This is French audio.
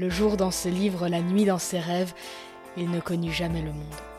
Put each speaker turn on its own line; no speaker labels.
Le jour dans ses livres, la nuit dans ses rêves, il ne connut jamais le monde.